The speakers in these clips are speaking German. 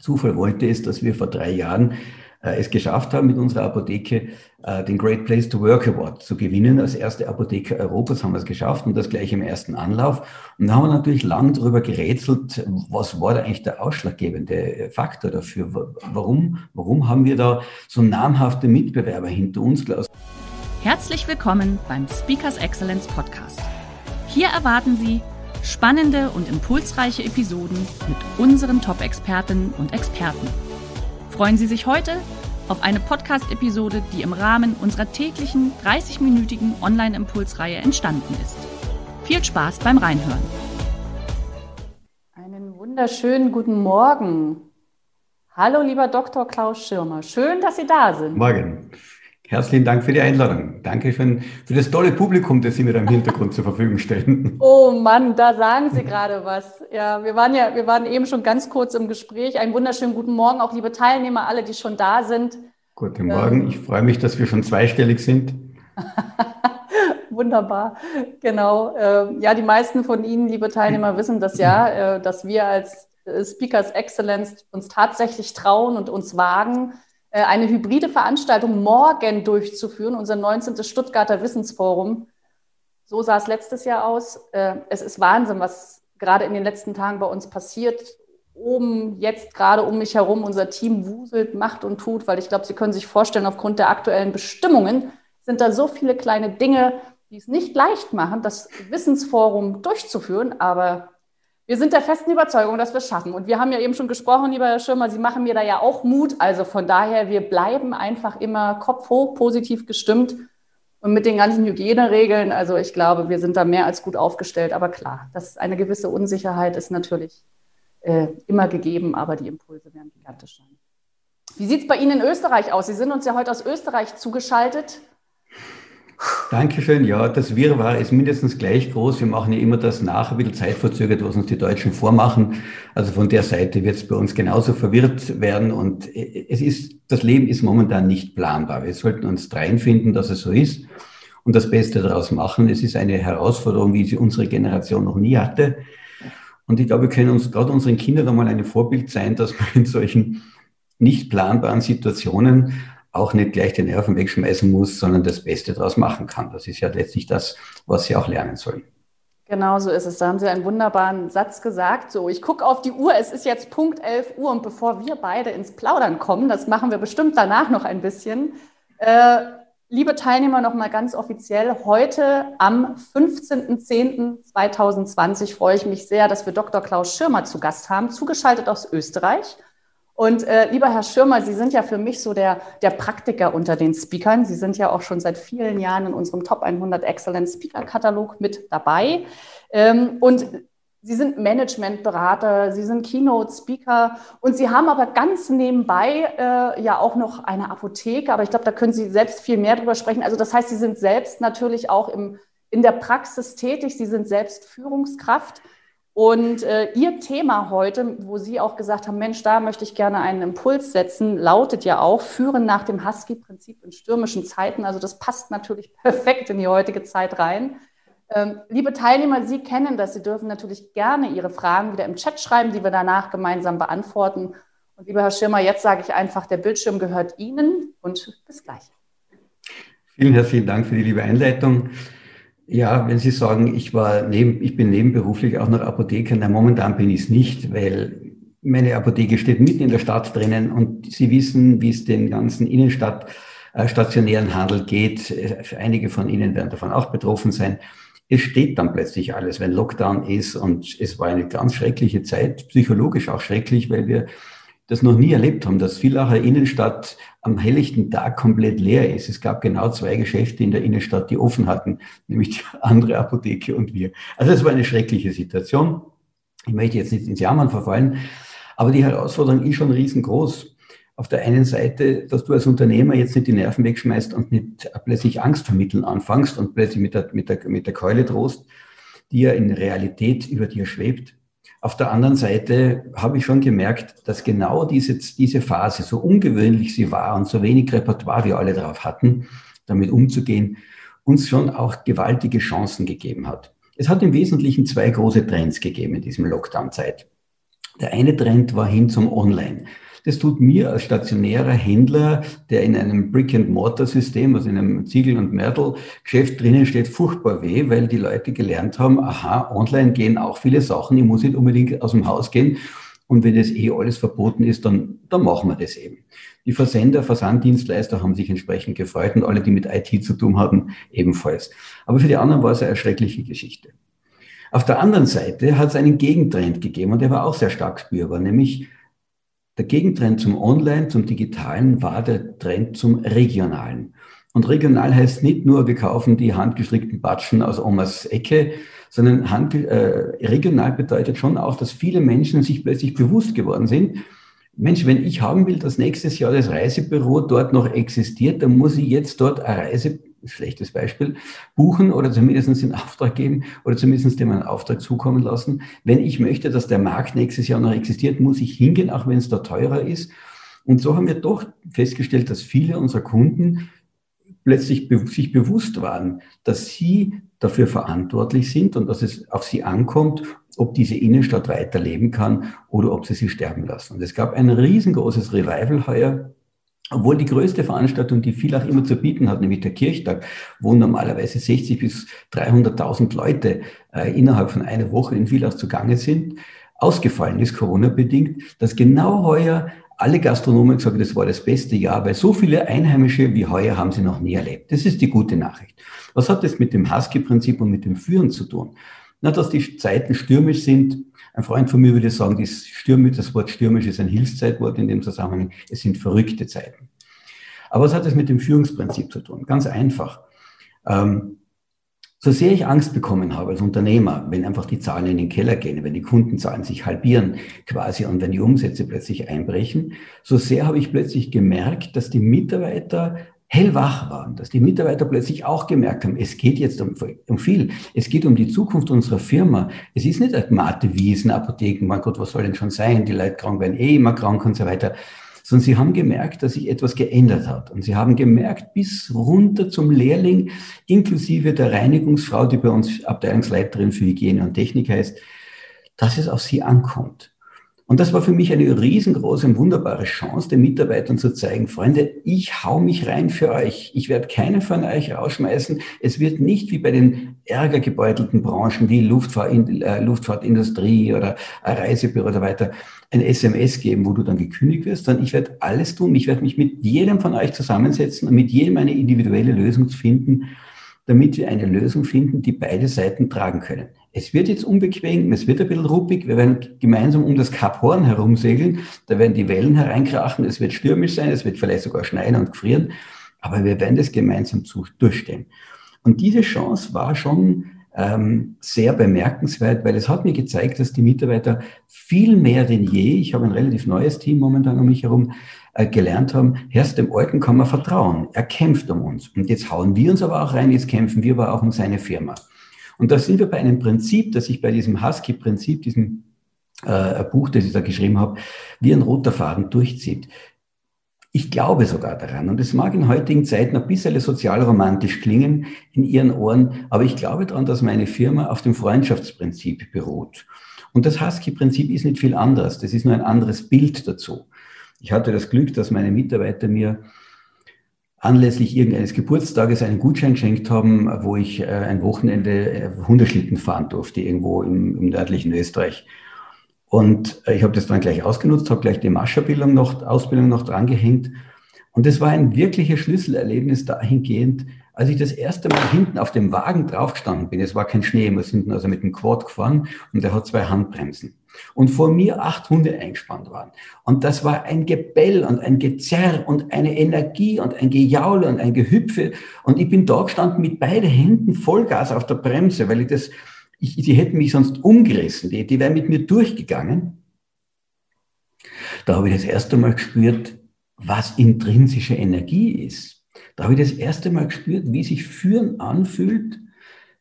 Zufall wollte es, dass wir vor drei Jahren äh, es geschafft haben, mit unserer Apotheke äh, den Great Place to Work Award zu gewinnen. Als erste Apotheke Europas haben wir es geschafft und das gleich im ersten Anlauf. Und da haben wir natürlich lang darüber gerätselt, was war da eigentlich der ausschlaggebende Faktor dafür? Warum, warum haben wir da so namhafte Mitbewerber hinter uns, Klaus? Herzlich willkommen beim Speakers Excellence Podcast. Hier erwarten Sie spannende und impulsreiche Episoden mit unseren Top-Expertinnen und Experten. Freuen Sie sich heute auf eine Podcast-Episode, die im Rahmen unserer täglichen 30-minütigen Online-Impulsreihe entstanden ist. Viel Spaß beim Reinhören. Einen wunderschönen guten Morgen. Hallo, lieber Dr. Klaus Schirmer. Schön, dass Sie da sind. Morgen. Herzlichen Dank für die Einladung. Danke für, für das tolle Publikum, das Sie mir im Hintergrund zur Verfügung stellen. Oh Mann, da sagen Sie gerade was. Ja, wir waren ja, wir waren eben schon ganz kurz im Gespräch. Einen wunderschönen guten Morgen, auch liebe Teilnehmer, alle, die schon da sind. Guten Morgen. Ähm, ich freue mich, dass wir schon zweistellig sind. Wunderbar, genau. Ähm, ja, die meisten von Ihnen, liebe Teilnehmer, wissen das ja, äh, dass wir als äh, Speakers Excellence uns tatsächlich trauen und uns wagen, eine hybride Veranstaltung morgen durchzuführen, unser 19. Stuttgarter Wissensforum. So sah es letztes Jahr aus. Äh, es ist Wahnsinn, was gerade in den letzten Tagen bei uns passiert. Oben, jetzt gerade um mich herum, unser Team wuselt, macht und tut, weil ich glaube, Sie können sich vorstellen, aufgrund der aktuellen Bestimmungen sind da so viele kleine Dinge, die es nicht leicht machen, das Wissensforum durchzuführen. Aber wir sind der festen Überzeugung, dass wir es schaffen. Und wir haben ja eben schon gesprochen, lieber Herr Schirmer, Sie machen mir da ja auch Mut. Also von daher, wir bleiben einfach immer Kopf hoch, positiv gestimmt. Und mit den ganzen Hygieneregeln, also ich glaube, wir sind da mehr als gut aufgestellt. Aber klar, dass eine gewisse Unsicherheit ist natürlich äh, immer gegeben, aber die Impulse werden gigantisch sein. Wie sieht es bei Ihnen in Österreich aus? Sie sind uns ja heute aus Österreich zugeschaltet. Dankeschön. Ja, das Wirrwarr ist mindestens gleich groß. Wir machen ja immer das nach, ein bisschen zeitverzögert, was uns die Deutschen vormachen. Also von der Seite wird es bei uns genauso verwirrt werden. Und es ist, das Leben ist momentan nicht planbar. Wir sollten uns reinfinden, dass es so ist und das Beste daraus machen. Es ist eine Herausforderung, wie sie unsere Generation noch nie hatte. Und ich glaube, wir können uns gerade unseren Kindern einmal ein Vorbild sein, dass man in solchen nicht planbaren Situationen auch nicht gleich den Nerven wegschmeißen muss, sondern das Beste daraus machen kann. Das ist ja letztlich das, was sie auch lernen sollen. Genau so ist es. Da haben Sie einen wunderbaren Satz gesagt. So, ich gucke auf die Uhr, es ist jetzt Punkt 11 Uhr und bevor wir beide ins Plaudern kommen, das machen wir bestimmt danach noch ein bisschen. Äh, liebe Teilnehmer, nochmal ganz offiziell, heute am 15.10.2020 freue ich mich sehr, dass wir Dr. Klaus Schirmer zu Gast haben, zugeschaltet aus Österreich. Und äh, lieber Herr Schirmer, Sie sind ja für mich so der, der Praktiker unter den Speakern. Sie sind ja auch schon seit vielen Jahren in unserem Top 100 Excellent Speaker Katalog mit dabei. Ähm, und Sie sind Managementberater, Sie sind Keynote-Speaker und Sie haben aber ganz nebenbei äh, ja auch noch eine Apotheke, aber ich glaube, da können Sie selbst viel mehr drüber sprechen. Also das heißt, Sie sind selbst natürlich auch im, in der Praxis tätig, Sie sind selbst Führungskraft. Und äh, Ihr Thema heute, wo Sie auch gesagt haben, Mensch, da möchte ich gerne einen Impuls setzen, lautet ja auch, führen nach dem Husky-Prinzip in stürmischen Zeiten. Also das passt natürlich perfekt in die heutige Zeit rein. Ähm, liebe Teilnehmer, Sie kennen das. Sie dürfen natürlich gerne Ihre Fragen wieder im Chat schreiben, die wir danach gemeinsam beantworten. Und lieber Herr Schirmer, jetzt sage ich einfach, der Bildschirm gehört Ihnen und bis gleich. Vielen herzlichen Dank für die liebe Einleitung. Ja, wenn Sie sagen, ich war neben, ich bin nebenberuflich auch noch Apotheker, na, momentan bin ich es nicht, weil meine Apotheke steht mitten in der Stadt drinnen und Sie wissen, wie es den ganzen Innenstadt äh, stationären Handel geht. Einige von Ihnen werden davon auch betroffen sein. Es steht dann plötzlich alles, wenn Lockdown ist und es war eine ganz schreckliche Zeit, psychologisch auch schrecklich, weil wir das noch nie erlebt haben, dass Villacher Innenstadt am helllichten Tag komplett leer ist. Es gab genau zwei Geschäfte in der Innenstadt, die offen hatten, nämlich die andere Apotheke und wir. Also es war eine schreckliche Situation. Ich möchte jetzt nicht ins Jammern verfallen, Aber die Herausforderung ist schon riesengroß. Auf der einen Seite, dass du als Unternehmer jetzt nicht die Nerven wegschmeißt und nicht plötzlich Angst vermitteln anfängst und plötzlich mit der, mit der, mit der Keule drohst, die ja in Realität über dir schwebt. Auf der anderen Seite habe ich schon gemerkt, dass genau diese, diese Phase, so ungewöhnlich sie war und so wenig Repertoire wir alle darauf hatten, damit umzugehen, uns schon auch gewaltige Chancen gegeben hat. Es hat im Wesentlichen zwei große Trends gegeben in diesem Lockdown-Zeit. Der eine Trend war hin zum Online. Das tut mir als stationärer Händler, der in einem Brick-and-Mortar-System, also in einem Ziegel- und Mörtel-Geschäft drinnen steht, furchtbar weh, weil die Leute gelernt haben, aha, online gehen auch viele Sachen, ich muss nicht unbedingt aus dem Haus gehen. Und wenn das eh alles verboten ist, dann, dann machen wir das eben. Die Versender, Versanddienstleister haben sich entsprechend gefreut und alle, die mit IT zu tun haben, ebenfalls. Aber für die anderen war es eine erschreckliche Geschichte. Auf der anderen Seite hat es einen Gegentrend gegeben und der war auch sehr stark spürbar, nämlich der Gegentrend zum Online, zum Digitalen war der Trend zum Regionalen. Und regional heißt nicht nur, wir kaufen die handgestrickten Batschen aus Omas Ecke, sondern hand, äh, regional bedeutet schon auch, dass viele Menschen sich plötzlich bewusst geworden sind, Mensch, wenn ich haben will, dass nächstes Jahr das Reisebüro dort noch existiert, dann muss ich jetzt dort eine Reise schlechtes Beispiel, buchen oder zumindest in Auftrag geben oder zumindest dem einen Auftrag zukommen lassen. Wenn ich möchte, dass der Markt nächstes Jahr noch existiert, muss ich hingehen, auch wenn es da teurer ist. Und so haben wir doch festgestellt, dass viele unserer Kunden plötzlich be sich bewusst waren, dass sie dafür verantwortlich sind und dass es auf sie ankommt, ob diese Innenstadt weiterleben kann oder ob sie sie sterben lassen. Und es gab ein riesengroßes Revival heuer obwohl die größte Veranstaltung, die Villach immer zu bieten hat, nämlich der Kirchtag, wo normalerweise 60 bis 300.000 Leute äh, innerhalb von einer Woche in Villach zugange sind, ausgefallen ist, Corona-bedingt, dass genau heuer alle Gastronomen gesagt das war das beste Jahr, weil so viele Einheimische wie heuer haben sie noch nie erlebt. Das ist die gute Nachricht. Was hat das mit dem Husky-Prinzip und mit dem Führen zu tun? Na, dass die Zeiten stürmisch sind, ein Freund von mir würde sagen, das, stürmisch, das Wort stürmisch ist ein Hilfszeitwort in dem Zusammenhang. Es sind verrückte Zeiten. Aber was hat das mit dem Führungsprinzip zu tun? Ganz einfach. Ähm, so sehr ich Angst bekommen habe als Unternehmer, wenn einfach die Zahlen in den Keller gehen, wenn die Kundenzahlen sich halbieren quasi und wenn die Umsätze plötzlich einbrechen, so sehr habe ich plötzlich gemerkt, dass die Mitarbeiter hellwach waren, dass die Mitarbeiter plötzlich auch gemerkt haben, es geht jetzt um, um viel. Es geht um die Zukunft unserer Firma. Es ist nicht eine Mate Wiesen, Apotheken, mein Gott, was soll denn schon sein? Die Leute krank werden eh immer krank und so weiter. Sondern sie haben gemerkt, dass sich etwas geändert hat. Und sie haben gemerkt, bis runter zum Lehrling, inklusive der Reinigungsfrau, die bei uns Abteilungsleiterin für Hygiene und Technik heißt, dass es auf sie ankommt. Und das war für mich eine riesengroße und wunderbare Chance, den Mitarbeitern zu zeigen, Freunde, ich hau mich rein für euch. Ich werde keinen von euch rausschmeißen. Es wird nicht wie bei den ärgergebeutelten Branchen wie äh, Luftfahrtindustrie oder Reisebüro oder weiter ein SMS geben, wo du dann gekündigt wirst, sondern ich werde alles tun. Ich werde mich mit jedem von euch zusammensetzen und mit jedem eine individuelle Lösung finden, damit wir eine Lösung finden, die beide Seiten tragen können. Es wird jetzt unbequem, es wird ein bisschen ruppig, wir werden gemeinsam um das Kap Horn herumsegeln, da werden die Wellen hereinkrachen, es wird stürmisch sein, es wird vielleicht sogar schneien und gefrieren, aber wir werden das gemeinsam durchstehen. Und diese Chance war schon ähm, sehr bemerkenswert, weil es hat mir gezeigt, dass die Mitarbeiter viel mehr denn je, ich habe ein relativ neues Team momentan um mich herum, gelernt haben, erst dem Alten kann man vertrauen. Er kämpft um uns. Und jetzt hauen wir uns aber auch rein, jetzt kämpfen wir aber auch um seine Firma. Und da sind wir bei einem Prinzip, das ich bei diesem Husky-Prinzip, diesem äh, Buch, das ich da geschrieben habe, wie ein roter Faden durchzieht. Ich glaube sogar daran, und es mag in heutigen Zeiten ein bisschen sozialromantisch klingen in Ihren Ohren, aber ich glaube daran, dass meine Firma auf dem Freundschaftsprinzip beruht. Und das Husky-Prinzip ist nicht viel anderes, das ist nur ein anderes Bild dazu. Ich hatte das Glück, dass meine Mitarbeiter mir anlässlich irgendeines Geburtstages einen Gutschein geschenkt haben, wo ich äh, ein Wochenende äh, Hundeschlitten fahren durfte, irgendwo im, im nördlichen Österreich. Und äh, ich habe das dann gleich ausgenutzt, habe gleich die Mascherbildung noch, Ausbildung noch drangehängt. Und das war ein wirkliches Schlüsselerlebnis dahingehend, als ich das erste Mal hinten auf dem Wagen draufgestanden bin. Es war kein Schnee, wir sind also mit dem Quad gefahren und der hat zwei Handbremsen und vor mir acht Hunde eingespannt waren. Und das war ein Gebell und ein Gezerr und eine Energie und ein Gejaule und ein Gehüpfe. Und ich bin da gestanden mit beiden Händen Vollgas auf der Bremse, weil ich das, ich, die hätten mich sonst umgerissen, die, die wären mit mir durchgegangen. da habe ich das erste Mal gespürt, was intrinsische Energie ist. Da habe ich das erste Mal gespürt, wie sich Führen anfühlt,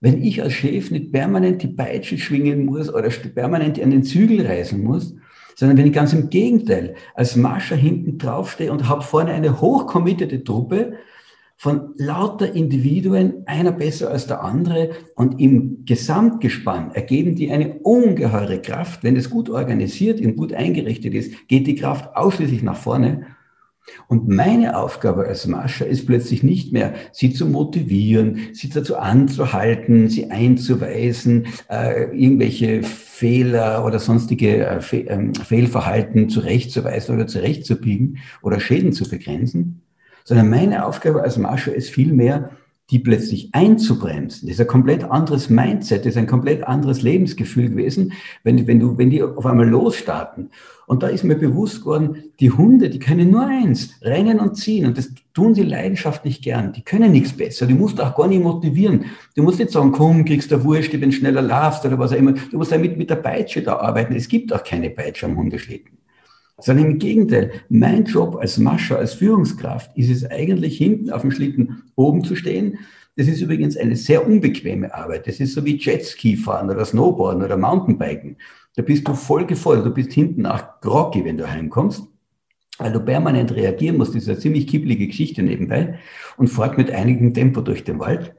wenn ich als Chef nicht permanent die Peitsche schwingen muss oder permanent an den Zügel reißen muss, sondern wenn ich ganz im Gegenteil als Mascher hinten draufstehe und habe vorne eine hochkommittete Truppe von lauter Individuen, einer besser als der andere und im Gesamtgespann ergeben die eine ungeheure Kraft. Wenn es gut organisiert und gut eingerichtet ist, geht die Kraft ausschließlich nach vorne und meine Aufgabe als Mascher ist plötzlich nicht mehr, sie zu motivieren, sie dazu anzuhalten, sie einzuweisen, äh, irgendwelche Fehler oder sonstige äh, Fe äh, Fehlverhalten zurechtzuweisen oder zurechtzubiegen oder Schäden zu begrenzen, sondern meine Aufgabe als Mascher ist vielmehr, die plötzlich einzubremsen. Das ist ein komplett anderes Mindset, das ist ein komplett anderes Lebensgefühl gewesen, wenn, wenn, du, wenn die auf einmal losstarten. Und da ist mir bewusst geworden, die Hunde, die können nur eins, rennen und ziehen. Und das tun sie leidenschaftlich gern. Die können nichts besser. Du musst auch gar nicht motivieren. Du musst nicht sagen, komm, kriegst du Wurscht, wenn du schneller laufst oder was auch immer. Du musst damit mit der Peitsche da arbeiten. Es gibt auch keine Peitsche am Hundeschlitten sondern im Gegenteil. Mein Job als Mascher, als Führungskraft ist es eigentlich hinten auf dem Schlitten oben zu stehen. Das ist übrigens eine sehr unbequeme Arbeit. Das ist so wie Jetski fahren oder Snowboarden oder Mountainbiken. Da bist du voll gefordert. Du bist hinten auch groggy, wenn du heimkommst, weil du permanent reagieren musst. Das ist eine ziemlich kibbelige Geschichte nebenbei und fahrt mit einigem Tempo durch den Wald.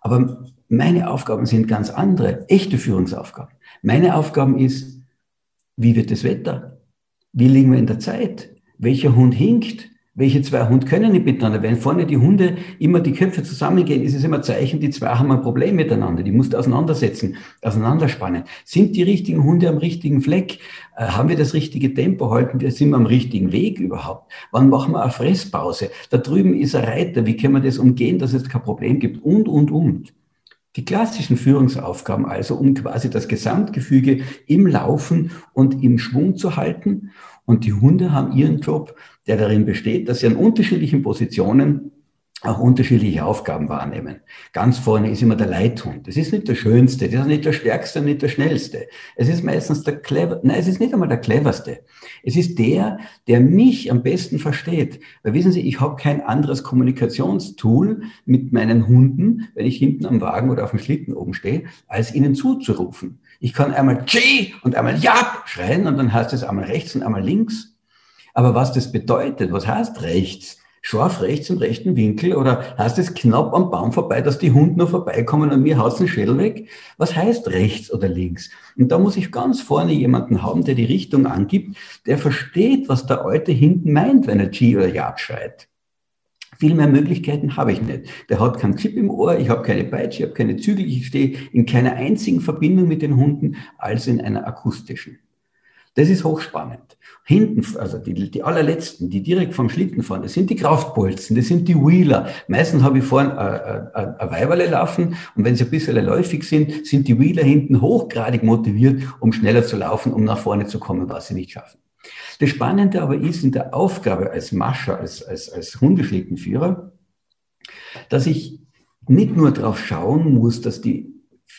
Aber meine Aufgaben sind ganz andere, echte Führungsaufgaben. Meine Aufgaben ist, wie wird das Wetter? Wie liegen wir in der Zeit? Welcher Hund hinkt? Welche zwei Hunde können nicht miteinander? Wenn vorne die Hunde immer die Köpfe zusammengehen, ist es immer ein Zeichen, die zwei haben ein Problem miteinander. Die musst du auseinandersetzen, auseinanderspannen. Sind die richtigen Hunde am richtigen Fleck? Äh, haben wir das richtige Tempo? Halten wir, sind wir am richtigen Weg überhaupt? Wann machen wir eine Fresspause? Da drüben ist ein Reiter. Wie können wir das umgehen, dass es kein Problem gibt? Und, und, und. Die klassischen Führungsaufgaben also, um quasi das Gesamtgefüge im Laufen und im Schwung zu halten. Und die Hunde haben ihren Job, der darin besteht, dass sie an unterschiedlichen Positionen auch unterschiedliche Aufgaben wahrnehmen. Ganz vorne ist immer der Leithund. Das ist nicht der schönste, das ist nicht der stärkste, nicht der schnellste. Es ist meistens der clever, nein, es ist nicht einmal der cleverste. Es ist der, der mich am besten versteht. Weil wissen Sie, ich habe kein anderes Kommunikationstool mit meinen Hunden, wenn ich hinten am Wagen oder auf dem Schlitten oben stehe, als ihnen zuzurufen. Ich kann einmal G und einmal Jab schreien und dann heißt es einmal rechts und einmal links. Aber was das bedeutet, was heißt rechts? Scharf rechts im rechten Winkel oder heißt es knapp am Baum vorbei, dass die Hunde noch vorbeikommen und mir haut den Schädel weg? Was heißt rechts oder links? Und da muss ich ganz vorne jemanden haben, der die Richtung angibt, der versteht, was der Alte hinten meint, wenn er G oder Jagd schreit. Viel mehr Möglichkeiten habe ich nicht. Der hat keinen Chip im Ohr, ich habe keine Peitsche, ich habe keine Zügel, ich stehe in keiner einzigen Verbindung mit den Hunden als in einer akustischen. Das ist hochspannend. Hinten, also die, die allerletzten, die direkt vom Schlitten fahren, das sind die Kraftbolzen, das sind die Wheeler. Meistens habe ich vorne äh, äh, ein Weiberle laufen und wenn sie ein bisschen läufig sind, sind die Wheeler hinten hochgradig motiviert, um schneller zu laufen, um nach vorne zu kommen, was sie nicht schaffen. Das Spannende aber ist in der Aufgabe als Mascher, als, als, als Hundeschlittenführer, dass ich nicht nur darauf schauen muss, dass die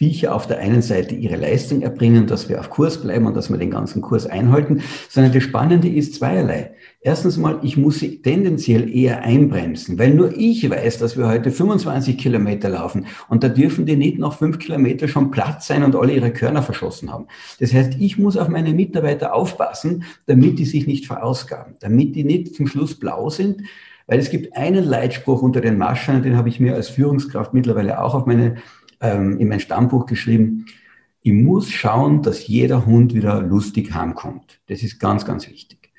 Viecher auf der einen Seite ihre Leistung erbringen, dass wir auf Kurs bleiben und dass wir den ganzen Kurs einhalten, sondern das Spannende ist zweierlei. Erstens mal, ich muss sie tendenziell eher einbremsen, weil nur ich weiß, dass wir heute 25 Kilometer laufen und da dürfen die nicht nach fünf Kilometer schon platt sein und alle ihre Körner verschossen haben. Das heißt, ich muss auf meine Mitarbeiter aufpassen, damit die sich nicht verausgaben, damit die nicht zum Schluss blau sind, weil es gibt einen Leitspruch unter den Maschern, den habe ich mir als Führungskraft mittlerweile auch auf meine ähm, in mein Stammbuch geschrieben, ich muss schauen, dass jeder Hund wieder lustig heimkommt. Das ist ganz, ganz wichtig.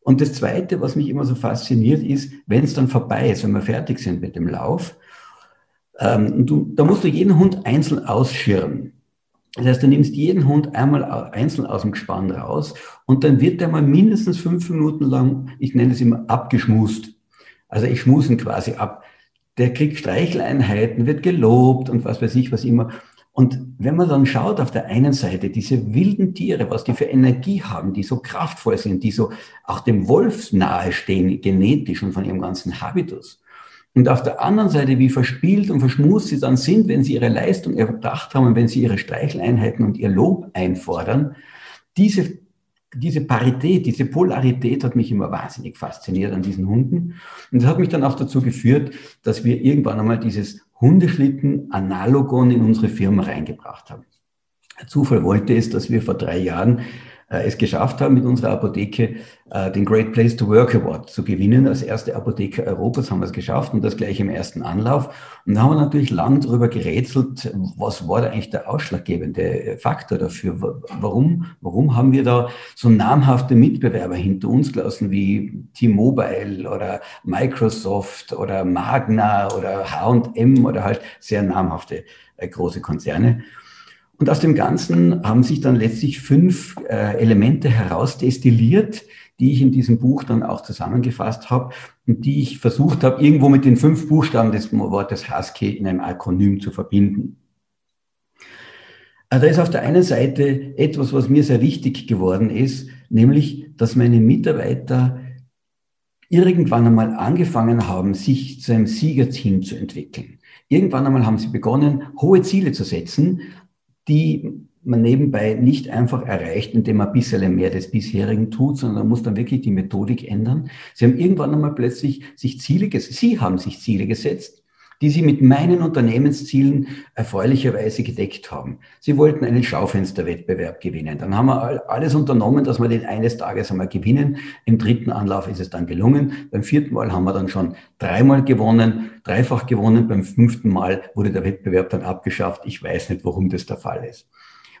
Und das Zweite, was mich immer so fasziniert, ist, wenn es dann vorbei ist, wenn wir fertig sind mit dem Lauf, ähm, du, da musst du jeden Hund einzeln ausschirren. Das heißt, du nimmst jeden Hund einmal einzeln aus dem Gespann raus und dann wird der mal mindestens fünf Minuten lang, ich nenne es immer, abgeschmust. Also ich schmuse ihn quasi ab der kriegt Streicheleinheiten, wird gelobt und was weiß ich, was immer. Und wenn man dann schaut auf der einen Seite diese wilden Tiere, was die für Energie haben, die so kraftvoll sind, die so auch dem Wolf nahestehen, genetisch und von ihrem ganzen Habitus. Und auf der anderen Seite, wie verspielt und verschmust sie dann sind, wenn sie ihre Leistung erbracht haben wenn sie ihre Streicheleinheiten und ihr Lob einfordern, diese diese Parität, diese Polarität hat mich immer wahnsinnig fasziniert an diesen Hunden. Und das hat mich dann auch dazu geführt, dass wir irgendwann einmal dieses Hundeschlitten-Analogon in unsere Firma reingebracht haben. Zufall wollte es, dass wir vor drei Jahren es geschafft haben, mit unserer Apotheke äh, den Great Place to Work Award zu gewinnen. Als erste Apotheke Europas haben wir es geschafft und das gleich im ersten Anlauf. Und da haben wir natürlich lang darüber gerätselt, was war da eigentlich der ausschlaggebende Faktor dafür? Warum, warum haben wir da so namhafte Mitbewerber hinter uns gelassen wie T-Mobile oder Microsoft oder Magna oder H&M oder halt sehr namhafte äh, große Konzerne? Und aus dem Ganzen haben sich dann letztlich fünf äh, Elemente herausdestilliert, die ich in diesem Buch dann auch zusammengefasst habe und die ich versucht habe, irgendwo mit den fünf Buchstaben des Wortes Husky in einem Akronym zu verbinden. Also da ist auf der einen Seite etwas, was mir sehr wichtig geworden ist, nämlich, dass meine Mitarbeiter irgendwann einmal angefangen haben, sich zu einem Siegerteam zu entwickeln. Irgendwann einmal haben sie begonnen, hohe Ziele zu setzen die man nebenbei nicht einfach erreicht, indem man ein bisschen mehr des bisherigen tut, sondern man muss dann wirklich die Methodik ändern. Sie haben irgendwann einmal plötzlich sich Ziele gesetzt, Sie haben sich Ziele gesetzt, die Sie mit meinen Unternehmenszielen erfreulicherweise gedeckt haben. Sie wollten einen Schaufensterwettbewerb gewinnen. Dann haben wir alles unternommen, dass wir den eines Tages einmal gewinnen. Im dritten Anlauf ist es dann gelungen. Beim vierten Mal haben wir dann schon dreimal gewonnen, dreifach gewonnen. Beim fünften Mal wurde der Wettbewerb dann abgeschafft. Ich weiß nicht, warum das der Fall ist.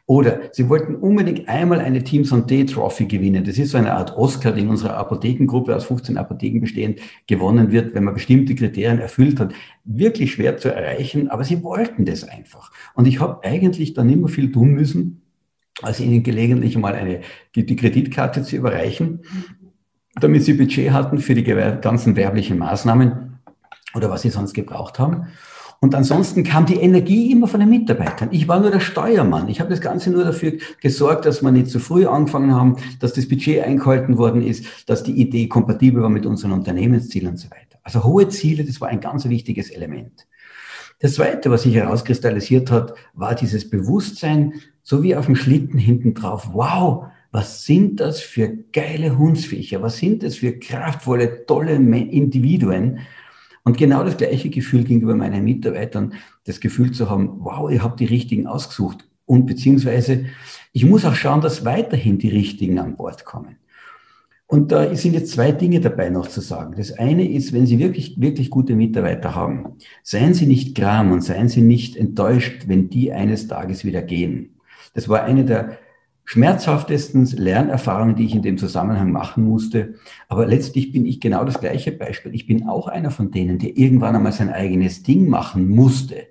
Oder sie wollten unbedingt einmal eine Team Santé Trophy gewinnen. Das ist so eine Art Oscar, die in unserer Apothekengruppe aus 15 Apotheken bestehend gewonnen wird, wenn man bestimmte Kriterien erfüllt hat. Wirklich schwer zu erreichen, aber sie wollten das einfach. Und ich habe eigentlich dann immer viel tun müssen, als ihnen gelegentlich mal eine, die, die Kreditkarte zu überreichen, damit sie Budget hatten für die ganzen werblichen Maßnahmen oder was sie sonst gebraucht haben. Und ansonsten kam die Energie immer von den Mitarbeitern. Ich war nur der Steuermann. Ich habe das Ganze nur dafür gesorgt, dass wir nicht zu früh angefangen haben, dass das Budget eingehalten worden ist, dass die Idee kompatibel war mit unseren Unternehmenszielen und so weiter. Also hohe Ziele, das war ein ganz wichtiges Element. Das Zweite, was sich herauskristallisiert hat, war dieses Bewusstsein, so wie auf dem Schlitten hinten drauf. Wow, was sind das für geile Hundsviecher? Was sind das für kraftvolle, tolle Individuen? Und genau das gleiche Gefühl gegenüber meinen Mitarbeitern, das Gefühl zu haben, wow, ihr habt die richtigen ausgesucht. Und beziehungsweise, ich muss auch schauen, dass weiterhin die richtigen an Bord kommen. Und da sind jetzt zwei Dinge dabei noch zu sagen. Das eine ist, wenn Sie wirklich, wirklich gute Mitarbeiter haben, seien Sie nicht gram und seien Sie nicht enttäuscht, wenn die eines Tages wieder gehen. Das war eine der schmerzhaftesten Lernerfahrungen, die ich in dem Zusammenhang machen musste. Aber letztlich bin ich genau das gleiche Beispiel. Ich bin auch einer von denen, der irgendwann einmal sein eigenes Ding machen musste.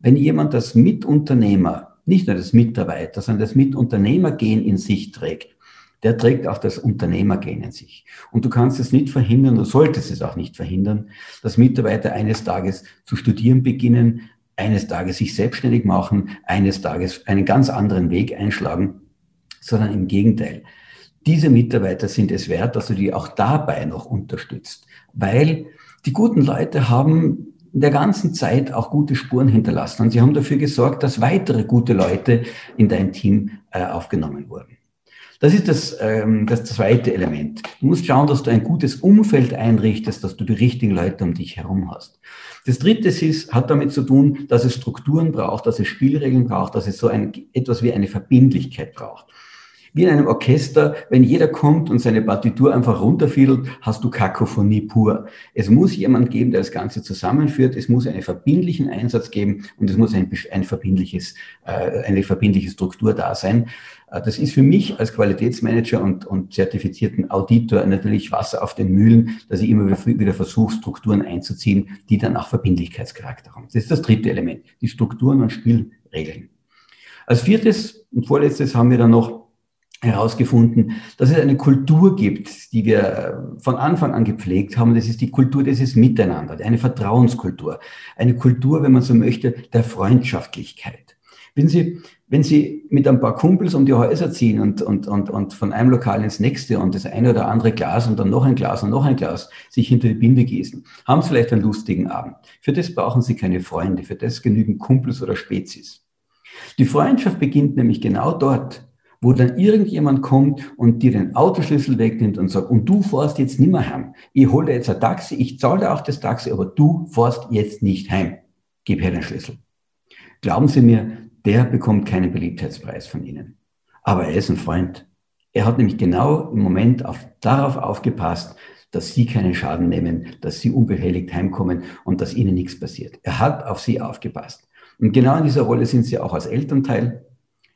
Wenn jemand das Mitunternehmer, nicht nur das Mitarbeiter, sondern das Mitunternehmergehen in sich trägt, der trägt auch das Unternehmergehen in sich. Und du kannst es nicht verhindern, du solltest es auch nicht verhindern, dass Mitarbeiter eines Tages zu studieren beginnen, eines Tages sich selbstständig machen, eines Tages einen ganz anderen Weg einschlagen sondern im Gegenteil. Diese Mitarbeiter sind es wert, dass du die auch dabei noch unterstützt, weil die guten Leute haben in der ganzen Zeit auch gute Spuren hinterlassen und sie haben dafür gesorgt, dass weitere gute Leute in dein Team äh, aufgenommen wurden. Das ist das, ähm, das zweite Element. Du musst schauen, dass du ein gutes Umfeld einrichtest, dass du die richtigen Leute um dich herum hast. Das dritte ist, hat damit zu tun, dass es Strukturen braucht, dass es Spielregeln braucht, dass es so ein, etwas wie eine Verbindlichkeit braucht. Wie in einem Orchester, wenn jeder kommt und seine Partitur einfach runterfiedelt, hast du Kakophonie pur. Es muss jemand geben, der das Ganze zusammenführt. Es muss einen verbindlichen Einsatz geben und es muss ein, ein verbindliches, äh, eine verbindliche Struktur da sein. Äh, das ist für mich als Qualitätsmanager und, und zertifizierten Auditor natürlich Wasser auf den Mühlen, dass ich immer wieder versuche, Strukturen einzuziehen, die dann auch Verbindlichkeitscharakter haben. Das ist das dritte Element, die Strukturen und Spielregeln. Als viertes und vorletztes haben wir dann noch herausgefunden, dass es eine Kultur gibt, die wir äh, von Anfang an gepflegt haben. Das ist die Kultur dieses Miteinander, eine Vertrauenskultur, eine Kultur, wenn man so möchte, der Freundschaftlichkeit. Wenn Sie, wenn Sie mit ein paar Kumpels um die Häuser ziehen und, und, und, und von einem Lokal ins nächste und das eine oder andere Glas und dann noch ein Glas und noch ein Glas sich hinter die Binde gießen, haben Sie vielleicht einen lustigen Abend. Für das brauchen Sie keine Freunde, für das genügen Kumpels oder Spezies. Die Freundschaft beginnt nämlich genau dort, wo dann irgendjemand kommt und dir den Autoschlüssel wegnimmt und sagt, und du fährst jetzt nicht mehr heim. Ich hole dir jetzt ein Taxi, ich zahle auch das Taxi, aber du fährst jetzt nicht heim. Gib her den Schlüssel. Glauben Sie mir, der bekommt keinen Beliebtheitspreis von Ihnen. Aber er ist ein Freund. Er hat nämlich genau im Moment auf, darauf aufgepasst, dass Sie keinen Schaden nehmen, dass Sie unbehelligt heimkommen und dass Ihnen nichts passiert. Er hat auf Sie aufgepasst. Und genau in dieser Rolle sind Sie auch als Elternteil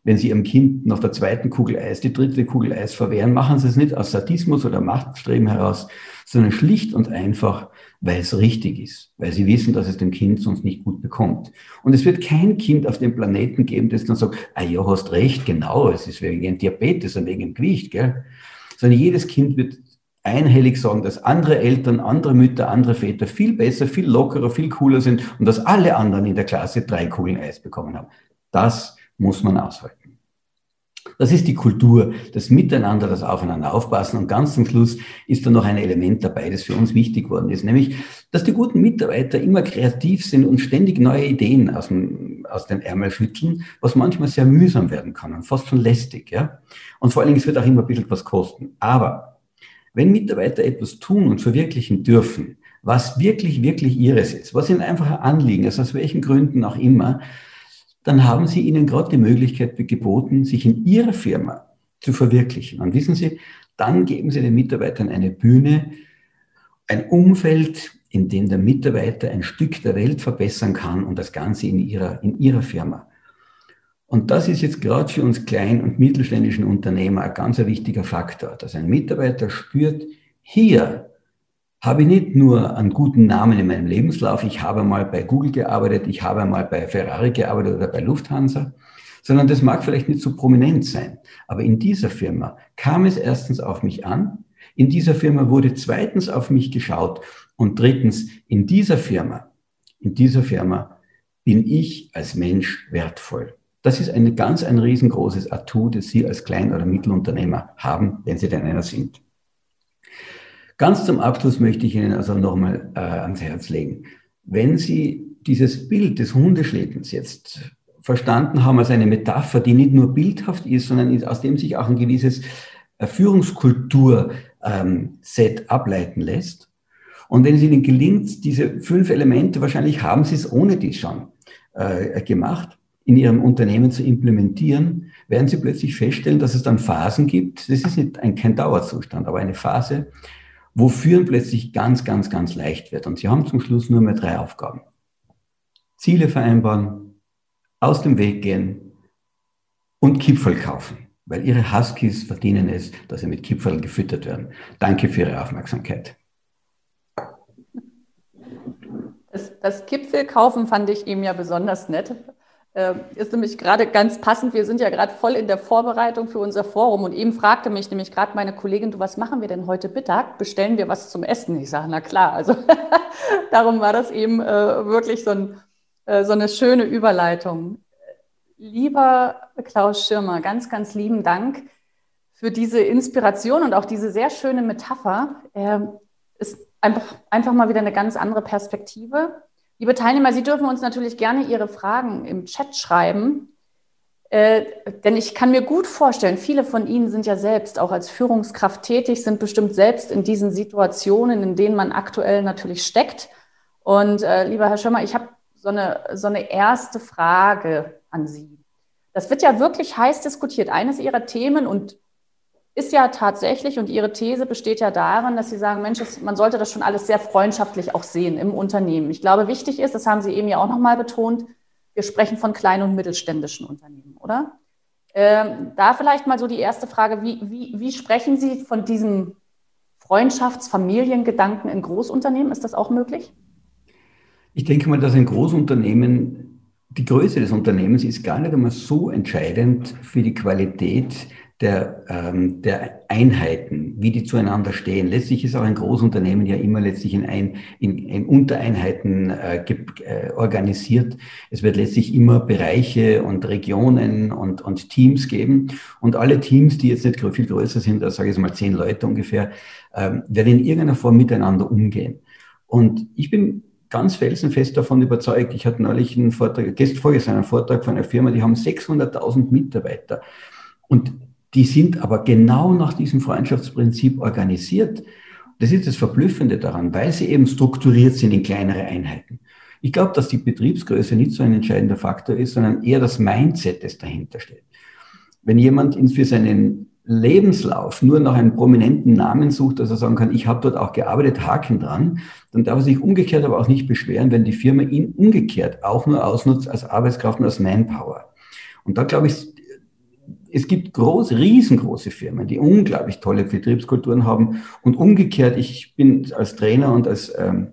wenn Sie Ihrem Kind nach der zweiten Kugel Eis die dritte Kugel Eis verwehren, machen Sie es nicht aus Sadismus oder Machtstreben heraus, sondern schlicht und einfach, weil es richtig ist, weil Sie wissen, dass es dem Kind sonst nicht gut bekommt. Und es wird kein Kind auf dem Planeten geben, das dann sagt, ah ja, hast recht, genau, es ist wegen Diabetes und wegen dem Gewicht, gell? Sondern jedes Kind wird einhellig sagen, dass andere Eltern, andere Mütter, andere Väter viel besser, viel lockerer, viel cooler sind und dass alle anderen in der Klasse drei Kugeln Eis bekommen haben. Das muss man aushalten. Das ist die Kultur, das Miteinander, das Aufeinander aufpassen. Und ganz zum Schluss ist da noch ein Element dabei, das für uns wichtig worden ist, nämlich, dass die guten Mitarbeiter immer kreativ sind und ständig neue Ideen aus dem, aus dem Ärmel schütteln, was manchmal sehr mühsam werden kann und fast schon lästig. Ja? Und vor allen Dingen, es wird auch immer ein bisschen was kosten. Aber wenn Mitarbeiter etwas tun und verwirklichen dürfen, was wirklich, wirklich ihres ist, was ihnen einfach ein Anliegen ist, aus welchen Gründen auch immer, dann haben Sie ihnen gerade die Möglichkeit geboten, sich in Ihrer Firma zu verwirklichen. Und wissen Sie, dann geben Sie den Mitarbeitern eine Bühne, ein Umfeld, in dem der Mitarbeiter ein Stück der Welt verbessern kann und das Ganze in ihrer, in ihrer Firma. Und das ist jetzt gerade für uns kleinen und mittelständischen Unternehmer ein ganz wichtiger Faktor, dass ein Mitarbeiter spürt, hier habe ich nicht nur einen guten Namen in meinem Lebenslauf, ich habe mal bei Google gearbeitet, ich habe mal bei Ferrari gearbeitet oder bei Lufthansa, sondern das mag vielleicht nicht so prominent sein. Aber in dieser Firma kam es erstens auf mich an, in dieser Firma wurde zweitens auf mich geschaut und drittens in dieser Firma, in dieser Firma bin ich als Mensch wertvoll. Das ist ein ganz ein riesengroßes Atu, das Sie als Klein- oder Mittelunternehmer haben, wenn Sie denn einer sind. Ganz zum Abschluss möchte ich Ihnen also nochmal äh, ans Herz legen. Wenn Sie dieses Bild des Hundeschleppens jetzt verstanden haben als eine Metapher, die nicht nur bildhaft ist, sondern aus dem sich auch ein gewisses äh, Führungskultur-Set ähm, ableiten lässt. Und wenn es Ihnen gelingt, diese fünf Elemente, wahrscheinlich haben Sie es ohne die schon äh, gemacht, in Ihrem Unternehmen zu implementieren, werden Sie plötzlich feststellen, dass es dann Phasen gibt. Das ist nicht ein, kein Dauerzustand, aber eine Phase, wo Führen plötzlich ganz, ganz, ganz leicht wird. Und Sie haben zum Schluss nur mehr drei Aufgaben. Ziele vereinbaren, aus dem Weg gehen und Kipferl kaufen, weil Ihre Huskies verdienen es, dass sie mit Kipferl gefüttert werden. Danke für Ihre Aufmerksamkeit. Das, das Kipfel kaufen fand ich eben ja besonders nett. Äh, ist nämlich gerade ganz passend. Wir sind ja gerade voll in der Vorbereitung für unser Forum und eben fragte mich nämlich gerade meine Kollegin, du, was machen wir denn heute Mittag? Bestellen wir was zum Essen? Ich sage, na klar. Also darum war das eben äh, wirklich so, ein, äh, so, eine schöne Überleitung. Lieber Klaus Schirmer, ganz, ganz lieben Dank für diese Inspiration und auch diese sehr schöne Metapher. Äh, ist einfach, einfach mal wieder eine ganz andere Perspektive Liebe Teilnehmer, Sie dürfen uns natürlich gerne Ihre Fragen im Chat schreiben, äh, denn ich kann mir gut vorstellen, viele von Ihnen sind ja selbst auch als Führungskraft tätig, sind bestimmt selbst in diesen Situationen, in denen man aktuell natürlich steckt. Und äh, lieber Herr Schirmer, ich habe so eine, so eine erste Frage an Sie. Das wird ja wirklich heiß diskutiert. Eines Ihrer Themen, und ist ja tatsächlich, und Ihre These besteht ja darin, dass Sie sagen, Mensch, man sollte das schon alles sehr freundschaftlich auch sehen im Unternehmen. Ich glaube, wichtig ist, das haben Sie eben ja auch nochmal betont, wir sprechen von kleinen und mittelständischen Unternehmen, oder? Ähm, da vielleicht mal so die erste Frage, wie, wie, wie sprechen Sie von diesem Freundschafts-Familiengedanken in Großunternehmen? Ist das auch möglich? Ich denke mal, dass ein Großunternehmen, die Größe des Unternehmens ist gar nicht einmal so entscheidend für die Qualität der, ähm, der Einheiten, wie die zueinander stehen. Letztlich ist auch ein Großunternehmen ja immer letztlich in, ein, in, in Untereinheiten äh, äh, organisiert. Es wird letztlich immer Bereiche und Regionen und, und Teams geben. Und alle Teams, die jetzt nicht viel größer sind, als sage ich mal zehn Leute ungefähr, ähm, werden in irgendeiner Form miteinander umgehen. Und ich bin ganz felsenfest davon überzeugt. Ich hatte neulich einen Vortrag, gestern vorgestern einen Vortrag von einer Firma, die haben 600.000 Mitarbeiter. Und Die sind aber genau nach diesem Freundschaftsprinzip organisiert. Das ist das Verblüffende daran, weil sie eben strukturiert sind in kleinere Einheiten. Ich glaube, dass die Betriebsgröße nicht so ein entscheidender Faktor ist, sondern eher das Mindset, das dahinter steht. Wenn jemand für seinen Lebenslauf nur nach einem prominenten Namen sucht, dass er sagen kann, ich habe dort auch gearbeitet, Haken dran, dann darf er sich umgekehrt aber auch nicht beschweren, wenn die Firma ihn umgekehrt auch nur ausnutzt als Arbeitskraft und als Manpower. Und da glaube ich, es gibt große, riesengroße Firmen, die unglaublich tolle Betriebskulturen haben. Und umgekehrt, ich bin als Trainer und als ähm,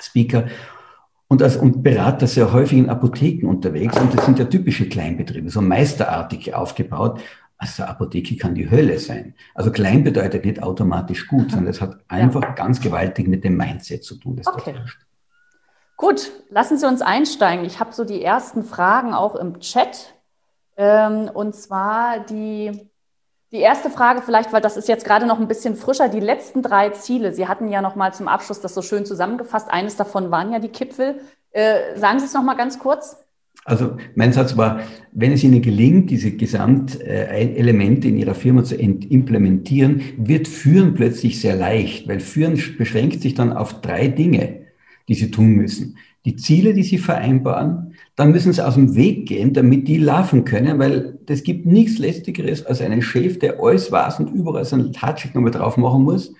Speaker und als und Berater sehr häufig in Apotheken unterwegs. Und das sind ja typische Kleinbetriebe, so meisterartig aufgebaut. Also Apotheke kann die Hölle sein. Also klein bedeutet nicht automatisch gut, sondern es hat einfach ja. ganz gewaltig mit dem Mindset zu tun, das okay. Gut, lassen Sie uns einsteigen. Ich habe so die ersten Fragen auch im Chat. Ähm, und zwar die, die erste Frage vielleicht, weil das ist jetzt gerade noch ein bisschen frischer, die letzten drei Ziele. Sie hatten ja noch mal zum Abschluss das so schön zusammengefasst. Eines davon waren ja die Kipfel. Äh, sagen Sie es noch mal ganz kurz. Also mein Satz war, wenn es Ihnen gelingt, diese Gesamtelemente in Ihrer Firma zu implementieren, wird Führen plötzlich sehr leicht, weil Führen beschränkt sich dann auf drei Dinge, die Sie tun müssen. Die Ziele, die Sie vereinbaren, dann müssen Sie aus dem Weg gehen, damit die laufen können, weil das gibt nichts Lästigeres als einen Chef, der alles weiß und überall seinen Tatschik nochmal drauf machen muss.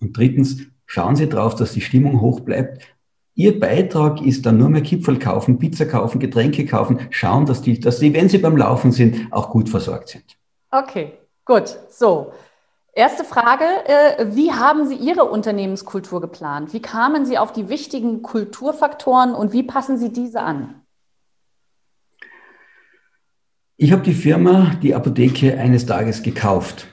Und drittens, schauen Sie drauf, dass die Stimmung hoch bleibt, Ihr Beitrag ist dann nur mehr Kipfel kaufen, Pizza kaufen, Getränke kaufen, schauen, dass die, dass die, wenn sie beim Laufen sind, auch gut versorgt sind. Okay, gut. So. Erste Frage, äh, wie haben Sie Ihre Unternehmenskultur geplant? Wie kamen Sie auf die wichtigen Kulturfaktoren und wie passen Sie diese an? Ich habe die Firma, die Apotheke, eines Tages gekauft.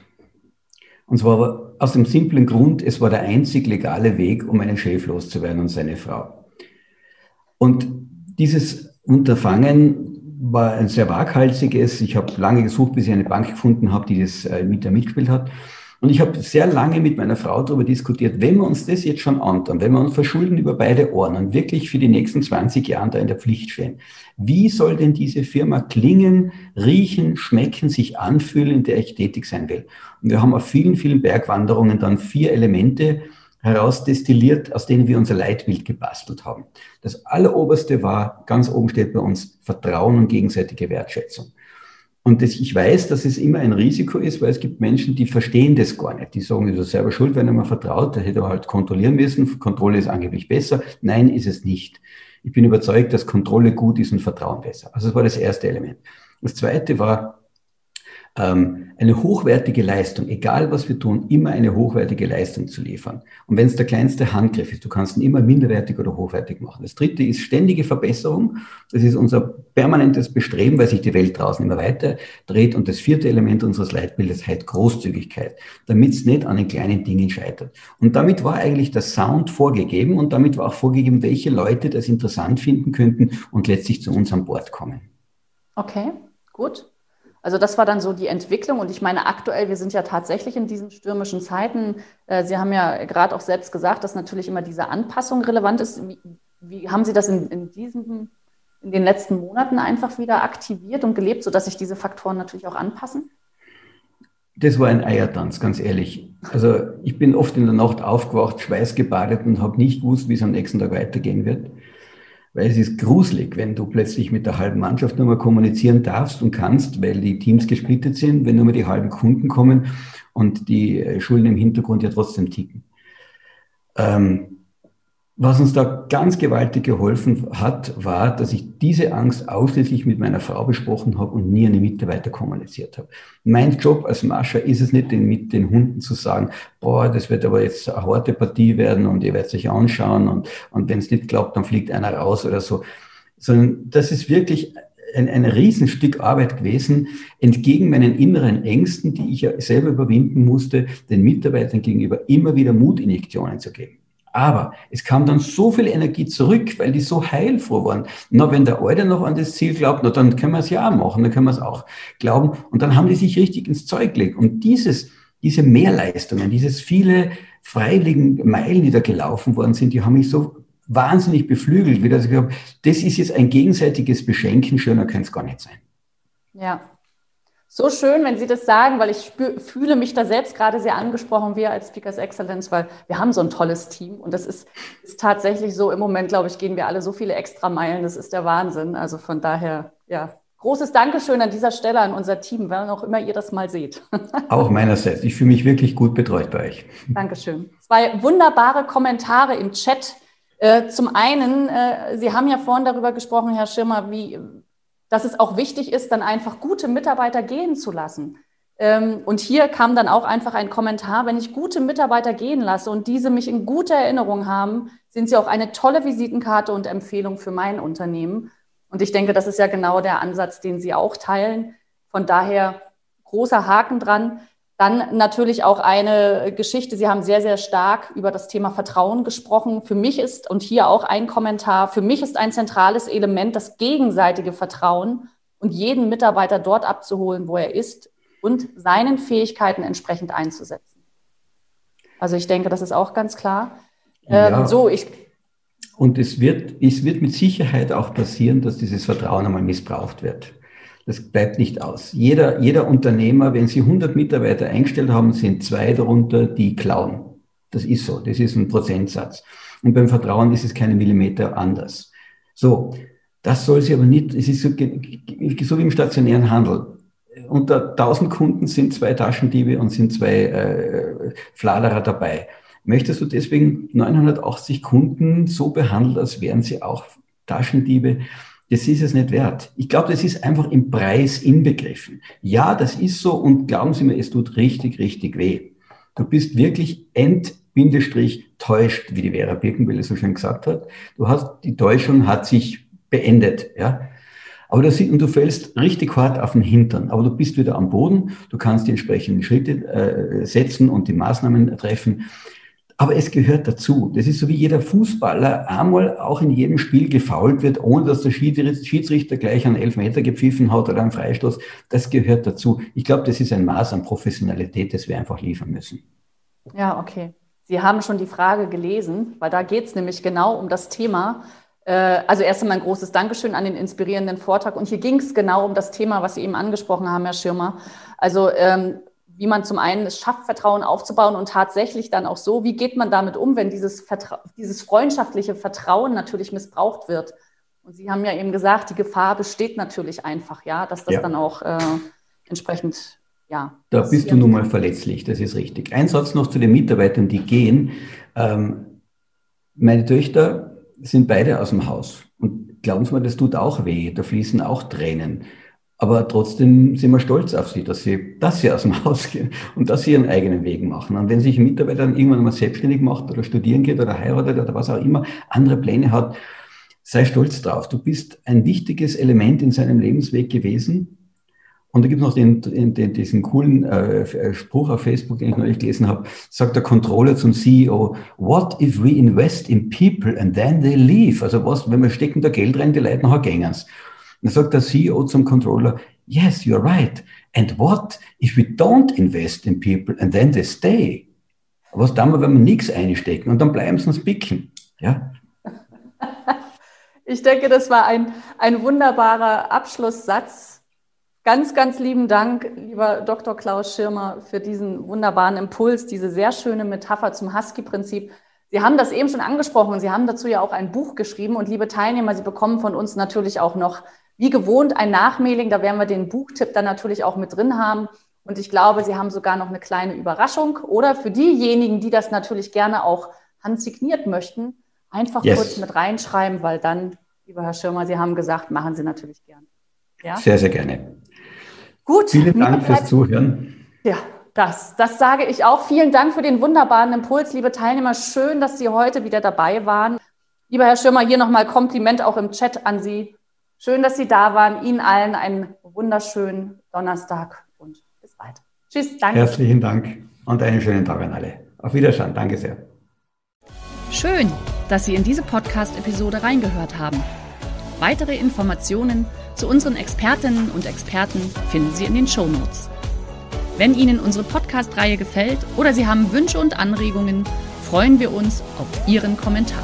Und zwar aus dem simplen Grund, es war der einzig legale Weg, um einen Chef loszuwerden und seine Frau. Und dieses Unterfangen war ein sehr waghalsiges. Ich habe lange gesucht, bis ich eine Bank gefunden habe, die das äh, mit mitgespielt hat. Und ich habe sehr lange mit meiner Frau darüber diskutiert, wenn wir uns das jetzt schon antun, wenn wir uns verschulden über beide Ohren und wirklich für die nächsten 20 Jahre da in der Pflicht stehen, wie soll denn diese Firma klingen, riechen, schmecken, sich anfühlen, in der ich tätig sein will? Und wir haben auf vielen, vielen Bergwanderungen dann vier Elemente herausdestilliert, aus denen wir unser Leitbild gebastelt haben. Das alleroberste war, ganz oben steht bei uns, Vertrauen und gegenseitige Wertschätzung. Und das, ich weiß, dass es immer ein Risiko ist, weil es gibt Menschen, die verstehen das gar nicht. Die sagen, ich bin selber schuld, wenn er mir vertraut, da hätte er halt kontrollieren müssen. Kontrolle ist angeblich besser. Nein, ist es nicht. Ich bin überzeugt, dass Kontrolle gut ist und Vertrauen besser. Also das war das erste Element. Das zweite war, ähm, eine hochwertige Leistung, egal was wir tun, immer eine hochwertige Leistung zu liefern. Und wenn es der kleinste Handgriff ist, du kannst ihn immer minderwertig oder hochwertig machen. Das dritte ist ständige Verbesserung. Das ist unser permanentes Bestreben, weil sich die Welt draußen immer weiter dreht. Und das vierte Element unseres Leitbildes heißt Großzügigkeit, damit es nicht an den kleinen Dingen scheitert. Und damit war eigentlich der Sound vorgegeben und damit war auch vorgegeben, welche Leute das interessant finden könnten und letztlich zu uns an Bord kommen. Okay, gut. Also das war dann so die Entwicklung. Und ich meine, aktuell, wir sind ja tatsächlich in diesen stürmischen Zeiten. Äh, Sie haben ja gerade auch selbst gesagt, dass natürlich immer diese Anpassung relevant ist. Wie, wie haben Sie das in, in, diesem, in den letzten Monaten einfach wieder aktiviert und gelebt, sodass sich diese Faktoren natürlich auch anpassen? Das war ein Eiertanz, ganz ehrlich. Also ich bin oft in der Nacht aufgewacht, schweißgebadet und habe nicht gewusst, wie es am nächsten Tag weitergehen wird. Weil es ist gruselig, wenn du plötzlich mit der halben Mannschaft nur mal kommunizieren darfst und kannst, weil die Teams gesplittet sind, wenn nur mal die halben Kunden kommen und die äh, Schulden im Hintergrund ja trotzdem ticken. Ähm, was uns da ganz gewaltig geholfen hat, war, dass ich diese Angst ausschließlich mit meiner Frau besprochen habe und nie an die Mitarbeiter kommuniziert habe. Mein Job als Mascher ist es nicht, mit den Hunden zu sagen, boah, das wird aber jetzt eine harte Partie werden und ihr werdet sich anschauen und, und wenn es nicht klappt, dann fliegt einer raus oder so. Sondern das ist wirklich ein, ein Riesenstück Arbeit gewesen, entgegen meinen inneren Ängsten, die ich ja selber überwinden musste, den Mitarbeitern gegenüber immer wieder Mutinjektionen zu geben. Aber es kam dann so viel Energie zurück, weil die so heilfroh waren. Na, wenn der Alte noch an das Ziel glaubt, na, dann können wir es ja auch machen, dann können wir es auch glauben. Und dann haben die sich richtig ins Zeug gelegt. Und dieses, diese Mehrleistungen, dieses viele freiwilligen Meilen, die da gelaufen worden sind, die haben mich so wahnsinnig beflügelt, wie das ich glaube, das ist jetzt ein gegenseitiges Beschenken, schöner könnte es gar nicht sein. Ja, So schön, wenn Sie das sagen, weil ich spür, fühle mich da selbst gerade sehr angesprochen, wir als Speakers Excellence, weil wir haben so ein tolles Team und das ist, ist tatsächlich so, im Moment, glaube ich, gehen wir alle so viele extra Meilen, das ist der Wahnsinn. Also von daher, ja, großes Dankeschön an dieser Stelle an unser Team, wann auch immer ihr das mal seht. Auch meinerseits. Ich fühle mich wirklich gut betreut bei euch. Dankeschön. Zwei wunderbare Kommentare im Chat. Äh, zum einen, äh, Sie haben ja vorhin darüber gesprochen, Herr Schirmer, wie dass es auch wichtig ist, dann einfach gute Mitarbeiter gehen zu lassen. Ähm, und hier kam dann auch einfach ein Kommentar, wenn ich gute Mitarbeiter gehen lasse und diese mich in guter Erinnerung haben, sind sie auch eine tolle Visitenkarte und Empfehlung für mein Unternehmen. Und ich denke, das ist ja genau der Ansatz, den Sie auch teilen. Von daher großer Haken dran. Dann natürlich auch eine Geschichte. Sie haben sehr, sehr stark über das Thema Vertrauen gesprochen. Für mich ist, und hier auch ein Kommentar, für mich ist ein zentrales Element das gegenseitige Vertrauen und jeden Mitarbeiter dort abzuholen, wo er ist und seinen Fähigkeiten entsprechend einzusetzen. Also ich denke, das ist auch ganz klar. Ja. Ähm, so, ich. Und es wird, es wird mit Sicherheit auch passieren, dass dieses Vertrauen einmal missbraucht wird. Das bleibt nicht aus. Jeder, jeder Unternehmer, wenn Sie 100 Mitarbeiter eingestellt haben, sind zwei darunter, die klauen. Das ist so. Das ist ein Prozentsatz. Und beim Vertrauen ist es keine Millimeter anders. So. Das soll sie aber nicht, es ist so, so wie im stationären Handel. Unter 1000 Kunden sind zwei Taschendiebe und sind zwei äh, Fladerer dabei. Möchtest du deswegen 980 Kunden so behandeln, als wären sie auch Taschendiebe? Das ist es nicht wert. Ich glaube, das ist einfach im Preis inbegriffen. Ja, das ist so und glauben Sie mir, es tut richtig, richtig weh. Du bist wirklich entbindestrich täuscht, wie die Vera Birkenwelle so schön gesagt hat. Du hast, die Täuschung hat sich beendet, ja. Aber das, und du fällst richtig hart auf den Hintern, aber du bist wieder am Boden, du kannst die entsprechenden Schritte äh, setzen und die Maßnahmen treffen. Aber es gehört dazu. Das ist so wie jeder Fußballer einmal auch in jedem Spiel gefault wird, ohne dass der Schiedsrichter gleich einen Elfmeter gepfiffen hat oder einen Freistoß. Das gehört dazu. Ich glaube, das ist ein Maß an Professionalität, das wir einfach liefern müssen. Ja, okay. Sie haben schon die Frage gelesen, weil da geht es nämlich genau um das Thema. Äh, also erst einmal ein großes Dankeschön an den inspirierenden Vortrag. Und hier ging es genau um das Thema, was Sie eben angesprochen haben, Herr Schirmer. Also ähm, wie man zum einen es schafft, Vertrauen aufzubauen und tatsächlich dann auch so, wie geht man damit um, wenn dieses, Vertra dieses freundschaftliche Vertrauen natürlich missbraucht wird. Und Sie haben ja eben gesagt, die Gefahr besteht natürlich einfach, ja, dass das ja. dann auch äh, entsprechend, ja. Da bist du nun mal verletzlich, das ist richtig. Ein Satz noch zu den Mitarbeitern, die gehen. Ähm, meine Töchter sind beide aus dem Haus. Und glauben Sie mir, das tut auch weh, da fließen auch Tränen. Aber trotzdem sind wir stolz auf sie, dass sie, dass sie aus dem Haus gehen und dass sie ihren eigenen Weg machen. Und wenn sich ein Mitarbeiter dann irgendwann mal selbstständig macht oder studieren geht oder heiratet oder was auch immer, andere Pläne hat, sei stolz drauf. Du bist ein wichtiges Element in seinem Lebensweg gewesen. Und da gibt es noch den, den, diesen coolen äh, Spruch auf Facebook, den ich neulich gelesen habe, sagt der Controller zum CEO, what if we invest in people and then they leave? Also was, wenn wir stecken da Geld rein, die Leute nachher gängen's. Dann sagt der CEO zum Controller, yes, you're right. And what if we don't invest in people and then they stay? Was tun wir, wenn wir nichts einstecken und dann bleiben sie uns picken? Ja? Ich denke, das war ein, ein wunderbarer Abschlusssatz. Ganz, ganz lieben Dank, lieber Dr. Klaus Schirmer, für diesen wunderbaren Impuls, diese sehr schöne Metapher zum Husky-Prinzip. Sie haben das eben schon angesprochen und Sie haben dazu ja auch ein Buch geschrieben. Und liebe Teilnehmer, Sie bekommen von uns natürlich auch noch wie gewohnt ein Nachmailing, da werden wir den Buchtipp dann natürlich auch mit drin haben. Und ich glaube, Sie haben sogar noch eine kleine Überraschung. Oder für diejenigen, die das natürlich gerne auch handsigniert möchten, einfach yes. kurz mit reinschreiben, weil dann, lieber Herr Schirmer, Sie haben gesagt, machen Sie natürlich gerne. Ja? Sehr, sehr gerne. Gut. Vielen Dank fürs Zuhören. Ja, das, das sage ich auch. Vielen Dank für den wunderbaren Impuls, liebe Teilnehmer. Schön, dass Sie heute wieder dabei waren. Lieber Herr Schirmer, hier nochmal Kompliment auch im Chat an Sie. Schön, dass Sie da waren. Ihnen allen einen wunderschönen Donnerstag und bis bald. Tschüss, danke. Herzlichen Dank und einen schönen Tag an alle. Auf Wiedersehen. Danke sehr. Schön, dass Sie in diese Podcast-Episode reingehört haben. Weitere Informationen zu unseren Expertinnen und Experten finden Sie in den Show Notes. Wenn Ihnen unsere Podcast-Reihe gefällt oder Sie haben Wünsche und Anregungen, freuen wir uns auf Ihren Kommentar.